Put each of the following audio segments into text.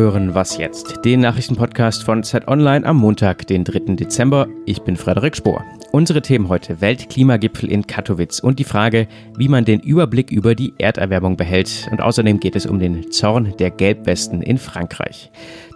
hören Was jetzt? Den Nachrichtenpodcast von Zeit Online am Montag, den 3. Dezember. Ich bin Frederik Spohr. Unsere Themen heute: Weltklimagipfel in Katowice und die Frage, wie man den Überblick über die Erderwärmung behält. Und außerdem geht es um den Zorn der Gelbwesten in Frankreich.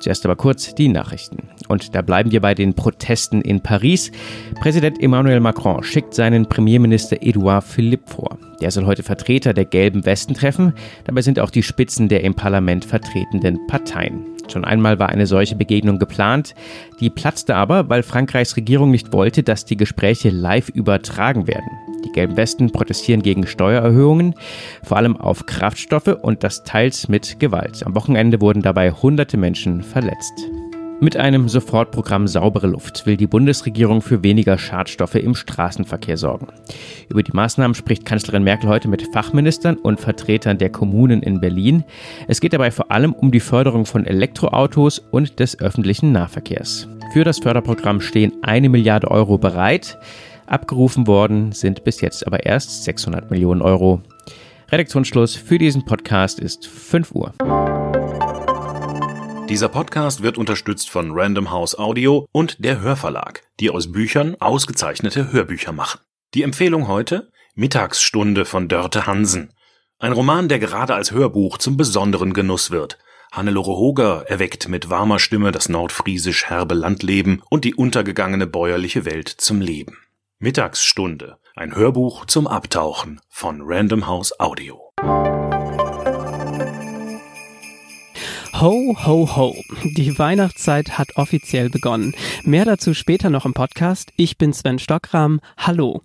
Zuerst aber kurz die Nachrichten. Und da bleiben wir bei den Protesten in Paris. Präsident Emmanuel Macron schickt seinen Premierminister Edouard Philippe vor. Der soll heute Vertreter der gelben Westen treffen. Dabei sind auch die Spitzen der im Parlament vertretenden Parteien. Schon einmal war eine solche Begegnung geplant. Die platzte aber, weil Frankreichs Regierung nicht wollte, dass die Gespräche live übertragen werden. Die gelben Westen protestieren gegen Steuererhöhungen, vor allem auf Kraftstoffe und das teils mit Gewalt. Am Wochenende wurden dabei hunderte Menschen verletzt. Mit einem Sofortprogramm Saubere Luft will die Bundesregierung für weniger Schadstoffe im Straßenverkehr sorgen. Über die Maßnahmen spricht Kanzlerin Merkel heute mit Fachministern und Vertretern der Kommunen in Berlin. Es geht dabei vor allem um die Förderung von Elektroautos und des öffentlichen Nahverkehrs. Für das Förderprogramm stehen eine Milliarde Euro bereit. Abgerufen worden sind bis jetzt aber erst 600 Millionen Euro. Redaktionsschluss für diesen Podcast ist 5 Uhr. Dieser Podcast wird unterstützt von Random House Audio und der Hörverlag, die aus Büchern ausgezeichnete Hörbücher machen. Die Empfehlung heute Mittagsstunde von Dörte Hansen. Ein Roman, der gerade als Hörbuch zum besonderen Genuss wird. Hannelore Hoger erweckt mit warmer Stimme das nordfriesisch herbe Landleben und die untergegangene bäuerliche Welt zum Leben. Mittagsstunde, ein Hörbuch zum Abtauchen von Random House Audio. Ho, ho, ho. Die Weihnachtszeit hat offiziell begonnen. Mehr dazu später noch im Podcast. Ich bin Sven Stockram. Hallo.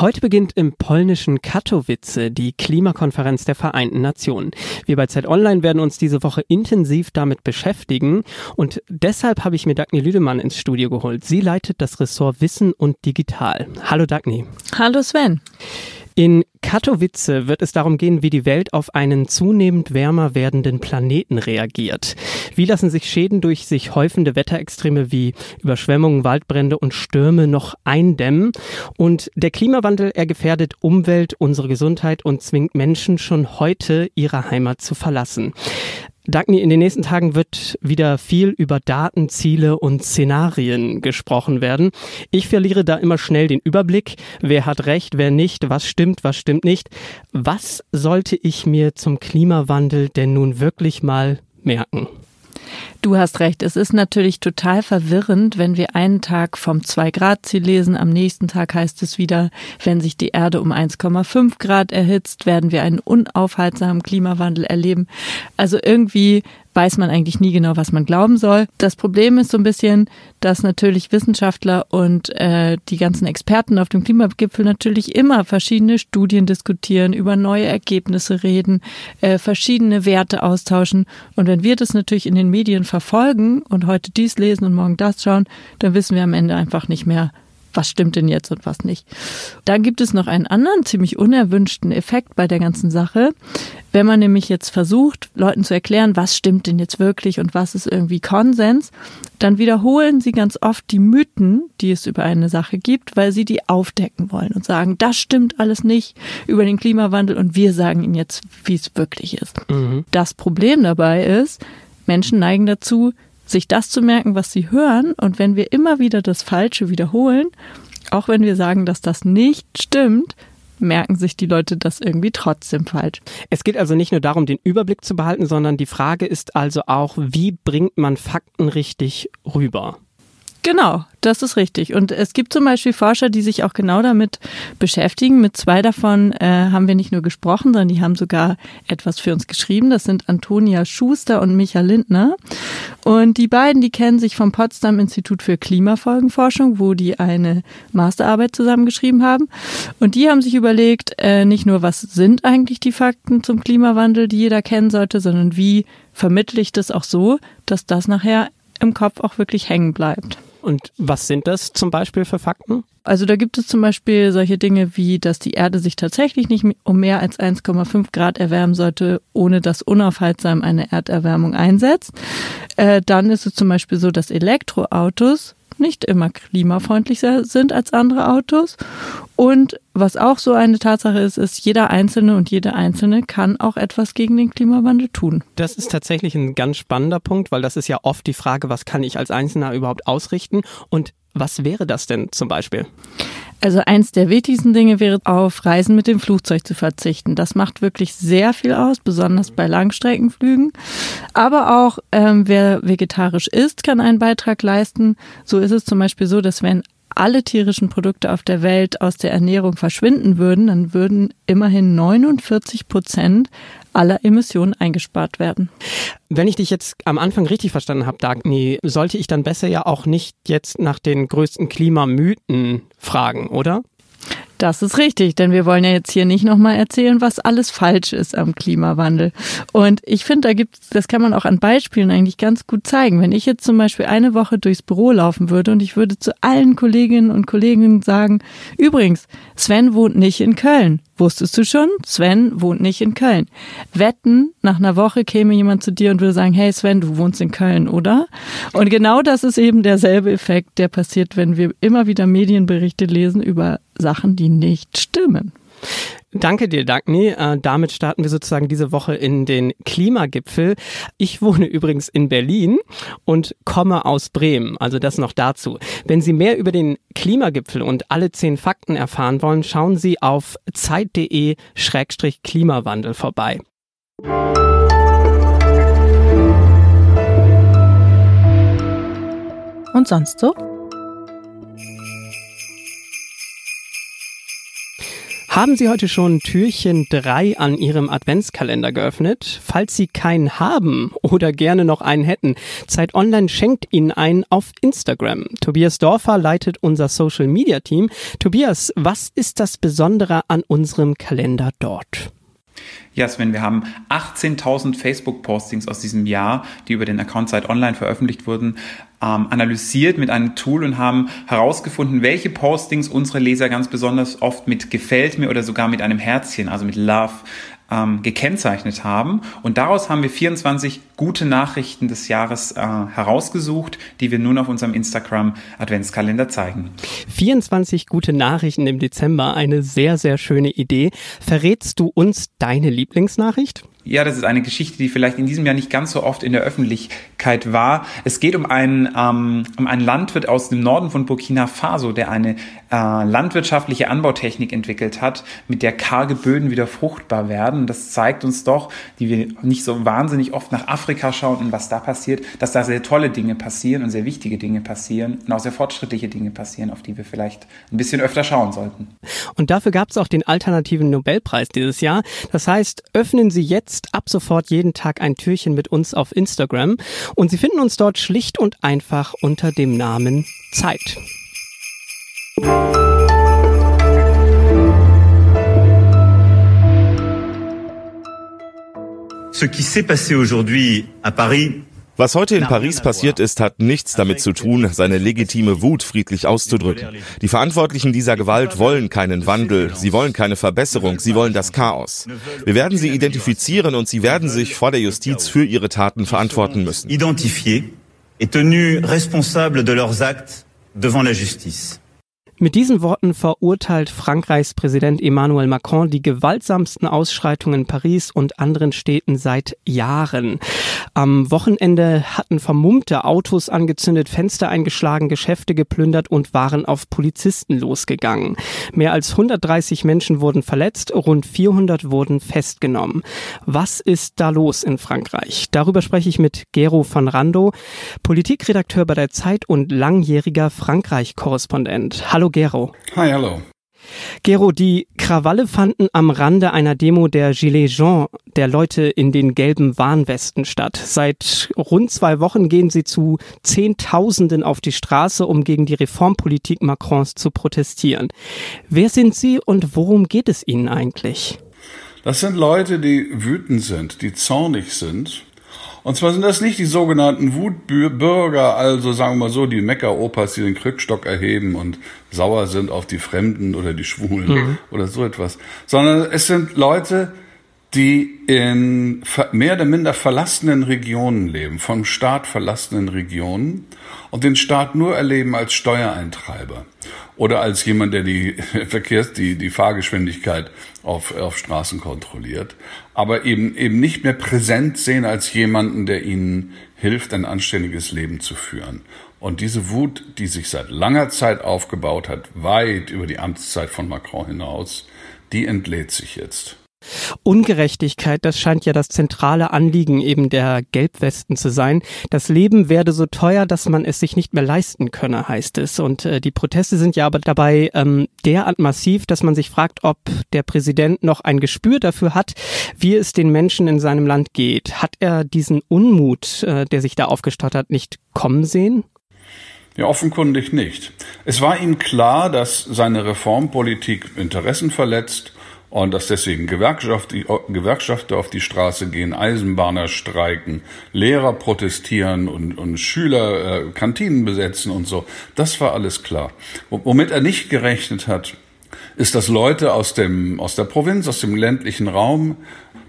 Heute beginnt im polnischen Katowice die Klimakonferenz der Vereinten Nationen. Wir bei Zeit Online werden uns diese Woche intensiv damit beschäftigen und deshalb habe ich mir Dagny Lüdemann ins Studio geholt. Sie leitet das Ressort Wissen und Digital. Hallo Dagny. Hallo Sven. In Katowice wird es darum gehen, wie die Welt auf einen zunehmend wärmer werdenden Planeten reagiert. Wie lassen sich Schäden durch sich häufende Wetterextreme wie Überschwemmungen, Waldbrände und Stürme noch eindämmen? Und der Klimawandel, er gefährdet Umwelt, unsere Gesundheit und zwingt Menschen schon heute ihre Heimat zu verlassen. Dagny, in den nächsten Tagen wird wieder viel über Daten, Ziele und Szenarien gesprochen werden. Ich verliere da immer schnell den Überblick. Wer hat recht, wer nicht, was stimmt, was stimmt nicht. Was sollte ich mir zum Klimawandel denn nun wirklich mal merken? Du hast recht. Es ist natürlich total verwirrend, wenn wir einen Tag vom 2-Grad-Ziel lesen. Am nächsten Tag heißt es wieder, wenn sich die Erde um 1,5 Grad erhitzt, werden wir einen unaufhaltsamen Klimawandel erleben. Also irgendwie weiß man eigentlich nie genau, was man glauben soll. Das Problem ist so ein bisschen, dass natürlich Wissenschaftler und äh, die ganzen Experten auf dem Klimagipfel natürlich immer verschiedene Studien diskutieren, über neue Ergebnisse reden, äh, verschiedene Werte austauschen. Und wenn wir das natürlich in den Medien verfolgen und heute dies lesen und morgen das schauen, dann wissen wir am Ende einfach nicht mehr, was stimmt denn jetzt und was nicht. Dann gibt es noch einen anderen ziemlich unerwünschten Effekt bei der ganzen Sache. Wenn man nämlich jetzt versucht, Leuten zu erklären, was stimmt denn jetzt wirklich und was ist irgendwie Konsens, dann wiederholen sie ganz oft die Mythen, die es über eine Sache gibt, weil sie die aufdecken wollen und sagen, das stimmt alles nicht über den Klimawandel und wir sagen ihnen jetzt, wie es wirklich ist. Mhm. Das Problem dabei ist, Menschen neigen dazu, sich das zu merken, was sie hören. Und wenn wir immer wieder das Falsche wiederholen, auch wenn wir sagen, dass das nicht stimmt, merken sich die Leute das irgendwie trotzdem falsch. Es geht also nicht nur darum, den Überblick zu behalten, sondern die Frage ist also auch, wie bringt man Fakten richtig rüber? Genau, das ist richtig. Und es gibt zum Beispiel Forscher, die sich auch genau damit beschäftigen. Mit zwei davon äh, haben wir nicht nur gesprochen, sondern die haben sogar etwas für uns geschrieben. Das sind Antonia Schuster und Micha Lindner. Und die beiden, die kennen sich vom Potsdam Institut für Klimafolgenforschung, wo die eine Masterarbeit zusammengeschrieben haben. Und die haben sich überlegt, äh, nicht nur, was sind eigentlich die Fakten zum Klimawandel, die jeder kennen sollte, sondern wie vermittle ich das auch so, dass das nachher im Kopf auch wirklich hängen bleibt. Und was sind das zum Beispiel für Fakten? Also da gibt es zum Beispiel solche Dinge wie, dass die Erde sich tatsächlich nicht um mehr als 1,5 Grad erwärmen sollte, ohne dass unaufhaltsam eine Erderwärmung einsetzt. Äh, dann ist es zum Beispiel so, dass Elektroautos nicht immer klimafreundlicher sind als andere Autos. Und was auch so eine Tatsache ist, ist, jeder Einzelne und jede Einzelne kann auch etwas gegen den Klimawandel tun. Das ist tatsächlich ein ganz spannender Punkt, weil das ist ja oft die Frage, was kann ich als Einzelner überhaupt ausrichten und was wäre das denn zum Beispiel? Also eins der wichtigsten Dinge wäre, auf Reisen mit dem Flugzeug zu verzichten. Das macht wirklich sehr viel aus, besonders bei Langstreckenflügen. Aber auch ähm, wer vegetarisch isst, kann einen Beitrag leisten. So ist es zum Beispiel so, dass wenn alle tierischen Produkte auf der Welt aus der Ernährung verschwinden würden, dann würden immerhin 49 Prozent aller Emissionen eingespart werden. Wenn ich dich jetzt am Anfang richtig verstanden habe, Dagny, sollte ich dann besser ja auch nicht jetzt nach den größten Klimamythen fragen, oder? Das ist richtig, denn wir wollen ja jetzt hier nicht nochmal erzählen, was alles falsch ist am Klimawandel. Und ich finde, da gibt's, das kann man auch an Beispielen eigentlich ganz gut zeigen. Wenn ich jetzt zum Beispiel eine Woche durchs Büro laufen würde und ich würde zu allen Kolleginnen und Kollegen sagen, übrigens, Sven wohnt nicht in Köln. Wusstest du schon? Sven wohnt nicht in Köln. Wetten, nach einer Woche käme jemand zu dir und würde sagen, hey Sven, du wohnst in Köln, oder? Und genau das ist eben derselbe Effekt, der passiert, wenn wir immer wieder Medienberichte lesen über Sachen, die nicht stimmen. Danke dir, Dagny. Äh, damit starten wir sozusagen diese Woche in den Klimagipfel. Ich wohne übrigens in Berlin und komme aus Bremen. Also das noch dazu. Wenn Sie mehr über den Klimagipfel und alle zehn Fakten erfahren wollen, schauen Sie auf zeit.de-klimawandel vorbei. Und sonst so? Haben Sie heute schon Türchen 3 an Ihrem Adventskalender geöffnet? Falls Sie keinen haben oder gerne noch einen hätten, Zeit Online schenkt Ihnen einen auf Instagram. Tobias Dorfer leitet unser Social Media Team. Tobias, was ist das Besondere an unserem Kalender dort? Ja, Sven, wir haben 18.000 Facebook-Postings aus diesem Jahr, die über den Account Zeit Online veröffentlicht wurden, ähm, analysiert mit einem Tool und haben herausgefunden, welche Postings unsere Leser ganz besonders oft mit gefällt mir oder sogar mit einem Herzchen, also mit Love, ähm, gekennzeichnet haben. Und daraus haben wir 24 gute Nachrichten des Jahres äh, herausgesucht, die wir nun auf unserem Instagram Adventskalender zeigen. 24 gute Nachrichten im Dezember, eine sehr, sehr schöne Idee. Verrätst du uns deine Lieblingsnachricht? Ja, das ist eine Geschichte, die vielleicht in diesem Jahr nicht ganz so oft in der Öffentlichkeit war. Es geht um einen, ähm, um einen Landwirt aus dem Norden von Burkina Faso, der eine äh, landwirtschaftliche Anbautechnik entwickelt hat, mit der karge Böden wieder fruchtbar werden. Das zeigt uns doch, die wir nicht so wahnsinnig oft nach Afrika schauen und was da passiert, dass da sehr tolle Dinge passieren und sehr wichtige Dinge passieren und auch sehr fortschrittliche Dinge passieren, auf die wir vielleicht ein bisschen öfter schauen sollten. Und dafür gab es auch den alternativen Nobelpreis dieses Jahr. Das heißt, öffnen Sie jetzt jetzt ab sofort jeden Tag ein Türchen mit uns auf Instagram und Sie finden uns dort schlicht und einfach unter dem Namen Zeit. Ce qui s'est passé aujourd'hui à Paris was heute in Paris passiert ist, hat nichts damit zu tun, seine legitime Wut friedlich auszudrücken. Die Verantwortlichen dieser Gewalt wollen keinen Wandel, sie wollen keine Verbesserung, sie wollen das Chaos. Wir werden sie identifizieren und sie werden sich vor der Justiz für ihre Taten verantworten müssen. Identifié et tenu responsable de leurs actes devant la justice. Mit diesen Worten verurteilt Frankreichs Präsident Emmanuel Macron die gewaltsamsten Ausschreitungen in Paris und anderen Städten seit Jahren. Am Wochenende hatten vermummte Autos angezündet, Fenster eingeschlagen, Geschäfte geplündert und waren auf Polizisten losgegangen. Mehr als 130 Menschen wurden verletzt, rund 400 wurden festgenommen. Was ist da los in Frankreich? Darüber spreche ich mit Gero van Rando, Politikredakteur bei der Zeit und langjähriger Frankreich-Korrespondent. Hallo Gero. Hi, hallo. Gero, die Krawalle fanden am Rande einer Demo der Gilets jaunes, der Leute in den gelben Warnwesten statt. Seit rund zwei Wochen gehen sie zu Zehntausenden auf die Straße, um gegen die Reformpolitik Macrons zu protestieren. Wer sind sie und worum geht es ihnen eigentlich? Das sind Leute, die wütend sind, die zornig sind und zwar sind das nicht die sogenannten Wutbürger, also sagen wir mal so, die Meckeropas, die den Krückstock erheben und sauer sind auf die Fremden oder die Schwulen mhm. oder so etwas, sondern es sind Leute, die in mehr oder minder verlassenen Regionen leben, vom Staat verlassenen Regionen und den Staat nur erleben als Steuereintreiber oder als jemand, der die Verkehrs, die, die Fahrgeschwindigkeit auf, auf Straßen kontrolliert, aber eben, eben nicht mehr präsent sehen als jemanden, der ihnen hilft, ein anständiges Leben zu führen. Und diese Wut, die sich seit langer Zeit aufgebaut hat, weit über die Amtszeit von Macron hinaus, die entlädt sich jetzt. Ungerechtigkeit, das scheint ja das zentrale Anliegen eben der Gelbwesten zu sein. Das Leben werde so teuer, dass man es sich nicht mehr leisten könne, heißt es. Und äh, die Proteste sind ja aber dabei ähm, derart massiv, dass man sich fragt, ob der Präsident noch ein Gespür dafür hat, wie es den Menschen in seinem Land geht. Hat er diesen Unmut, äh, der sich da aufgestaut hat, nicht kommen sehen? Ja, offenkundig nicht. Es war ihm klar, dass seine Reformpolitik Interessen verletzt und dass deswegen Gewerkschafter auf die Straße gehen, Eisenbahner streiken, Lehrer protestieren und, und Schüler äh, Kantinen besetzen und so. Das war alles klar. Womit er nicht gerechnet hat, ist, dass Leute aus dem, aus der Provinz, aus dem ländlichen Raum,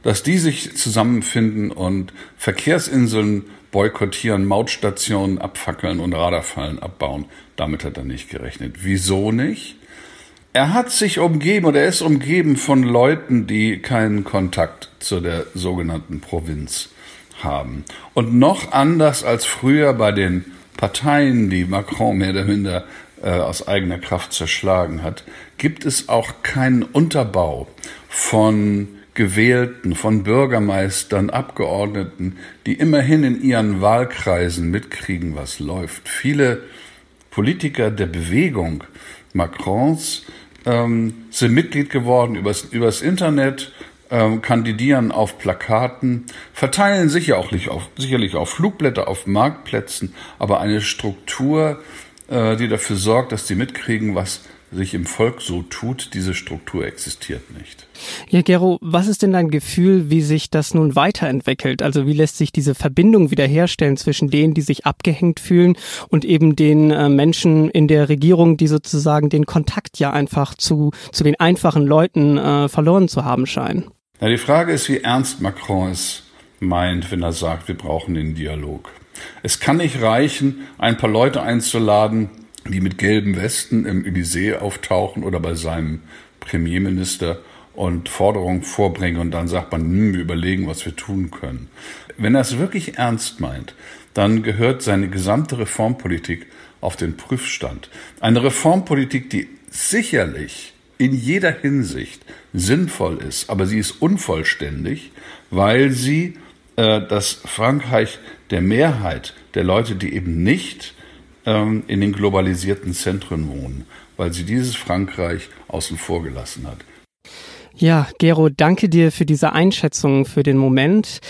dass die sich zusammenfinden und Verkehrsinseln boykottieren, Mautstationen abfackeln und Radarfallen abbauen. Damit hat er nicht gerechnet. Wieso nicht? Er hat sich umgeben oder er ist umgeben von Leuten, die keinen Kontakt zu der sogenannten Provinz haben. Und noch anders als früher bei den Parteien, die Macron mehr oder minder äh, aus eigener Kraft zerschlagen hat, gibt es auch keinen Unterbau von Gewählten, von Bürgermeistern, Abgeordneten, die immerhin in ihren Wahlkreisen mitkriegen, was läuft. Viele Politiker der Bewegung Macrons ähm, sind Mitglied geworden übers, übers Internet, ähm, kandidieren auf Plakaten, verteilen sicher auch auf, sicherlich auf Flugblätter auf Marktplätzen, aber eine Struktur, äh, die dafür sorgt, dass die mitkriegen, was sich im Volk so tut, diese Struktur existiert nicht. Ja, Gero, was ist denn dein Gefühl, wie sich das nun weiterentwickelt? Also wie lässt sich diese Verbindung wiederherstellen zwischen denen, die sich abgehängt fühlen und eben den äh, Menschen in der Regierung, die sozusagen den Kontakt ja einfach zu, zu den einfachen Leuten äh, verloren zu haben scheinen? Na, die Frage ist, wie ernst Macron es meint, wenn er sagt, wir brauchen den Dialog. Es kann nicht reichen, ein paar Leute einzuladen, die mit gelben Westen im Élysée auftauchen oder bei seinem Premierminister und Forderungen vorbringen und dann sagt man, hm, wir überlegen, was wir tun können. Wenn er es wirklich ernst meint, dann gehört seine gesamte Reformpolitik auf den Prüfstand. Eine Reformpolitik, die sicherlich in jeder Hinsicht sinnvoll ist, aber sie ist unvollständig, weil sie äh, das Frankreich der Mehrheit der Leute, die eben nicht ähm, in den globalisierten Zentren wohnen, weil sie dieses Frankreich außen vor gelassen hat. Ja, Gero, danke dir für diese Einschätzung für den Moment.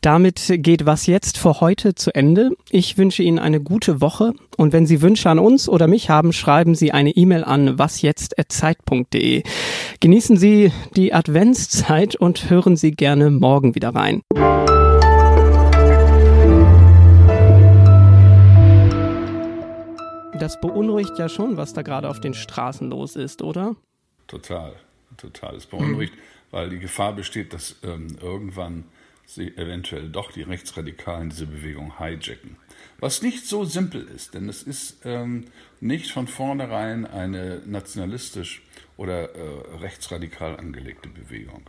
Damit geht was jetzt für heute zu Ende. Ich wünsche Ihnen eine gute Woche und wenn Sie Wünsche an uns oder mich haben, schreiben Sie eine E-Mail an wasjetzt@zeit.de. Genießen Sie die Adventszeit und hören Sie gerne morgen wieder rein. Das beunruhigt ja schon, was da gerade auf den Straßen los ist, oder? Total, total. Es beunruhigt, mhm. weil die Gefahr besteht, dass ähm, irgendwann sie eventuell doch die Rechtsradikalen diese Bewegung hijacken. Was nicht so simpel ist, denn es ist ähm, nicht von vornherein eine nationalistisch oder äh, rechtsradikal angelegte Bewegung.